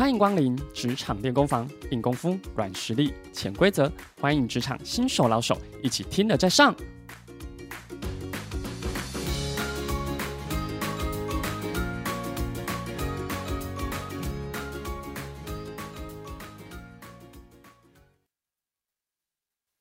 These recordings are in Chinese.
欢迎光临职场练功房，硬功夫、软实力、潜规则，欢迎职场新手老手一起听了再上。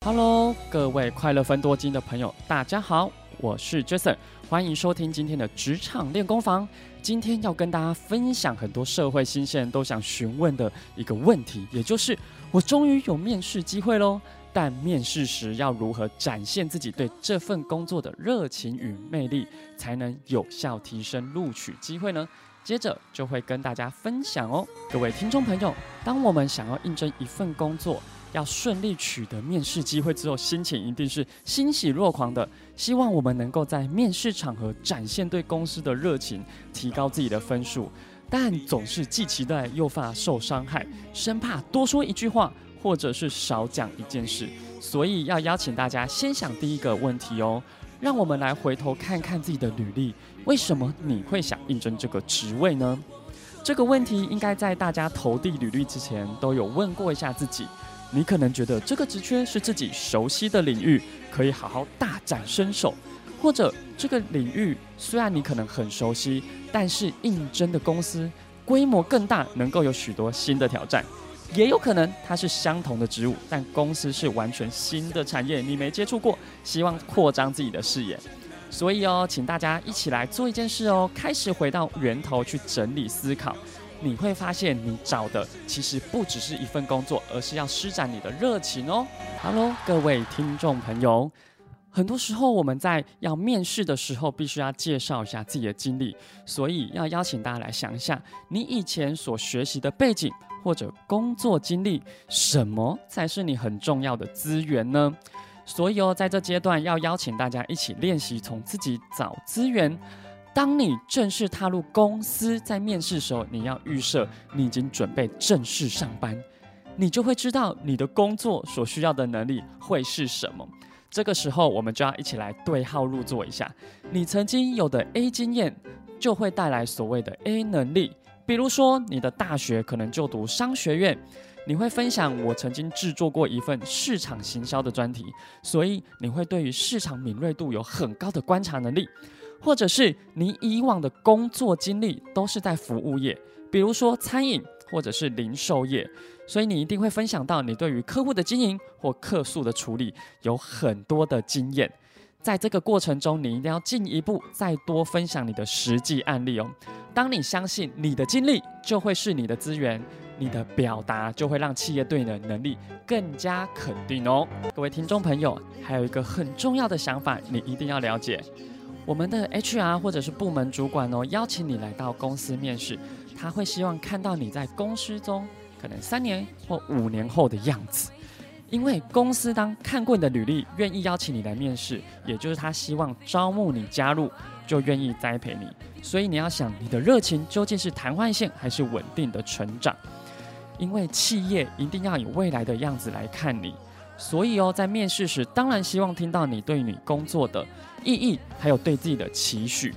Hello，各位快乐分多金的朋友，大家好，我是 Jason，欢迎收听今天的职场练功房。今天要跟大家分享很多社会新鲜人都想询问的一个问题，也就是我终于有面试机会喽，但面试时要如何展现自己对这份工作的热情与魅力，才能有效提升录取机会呢？接着就会跟大家分享哦，各位听众朋友，当我们想要应征一份工作，要顺利取得面试机会之后，心情一定是欣喜若狂的。希望我们能够在面试场合展现对公司的热情，提高自己的分数。但总是既期待又怕受伤害，生怕多说一句话或者是少讲一件事。所以要邀请大家先想第一个问题哦。让我们来回头看看自己的履历，为什么你会想应征这个职位呢？这个问题应该在大家投递履历之前都有问过一下自己。你可能觉得这个职缺是自己熟悉的领域，可以好好大展身手；或者这个领域虽然你可能很熟悉，但是应征的公司规模更大，能够有许多新的挑战。也有可能它是相同的职务，但公司是完全新的产业，你没接触过，希望扩张自己的视野。所以哦，请大家一起来做一件事哦，开始回到源头去整理思考。你会发现，你找的其实不只是一份工作，而是要施展你的热情哦。Hello，各位听众朋友，很多时候我们在要面试的时候，必须要介绍一下自己的经历，所以要邀请大家来想一下，你以前所学习的背景或者工作经历，什么才是你很重要的资源呢？所以哦，在这阶段要邀请大家一起练习从自己找资源。当你正式踏入公司，在面试时候，你要预设你已经准备正式上班，你就会知道你的工作所需要的能力会是什么。这个时候，我们就要一起来对号入座一下。你曾经有的 A 经验，就会带来所谓的 A 能力。比如说，你的大学可能就读商学院，你会分享我曾经制作过一份市场行销的专题，所以你会对于市场敏锐度有很高的观察能力。或者是你以往的工作经历都是在服务业，比如说餐饮或者是零售业，所以你一定会分享到你对于客户的经营或客诉的处理有很多的经验。在这个过程中，你一定要进一步再多分享你的实际案例哦。当你相信你的经历就会是你的资源，你的表达就会让企业对你的能力更加肯定哦。各位听众朋友，还有一个很重要的想法，你一定要了解。我们的 HR 或者是部门主管哦，邀请你来到公司面试，他会希望看到你在公司中可能三年或五年后的样子，因为公司当看过你的履历，愿意邀请你来面试，也就是他希望招募你加入，就愿意栽培你。所以你要想，你的热情究竟是昙花一现还是稳定的成长？因为企业一定要以未来的样子来看你。所以哦，在面试时，当然希望听到你对你工作的意义，还有对自己的期许。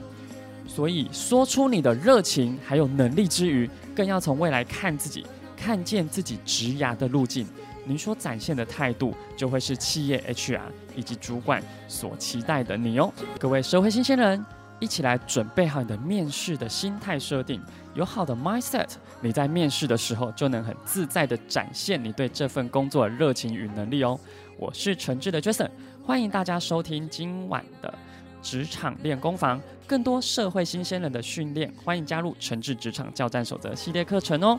所以，说出你的热情还有能力之余，更要从未来看自己，看见自己职涯的路径。您所展现的态度，就会是企业 HR 以及主管所期待的你哦。各位社会新鲜人。一起来准备好你的面试的心态设定，有好的 mindset，你在面试的时候就能很自在地展现你对这份工作热情与能力哦。我是诚挚的 Jason，欢迎大家收听今晚的职场练功房，更多社会新鲜人的训练，欢迎加入诚挚职场教战守则系列课程哦。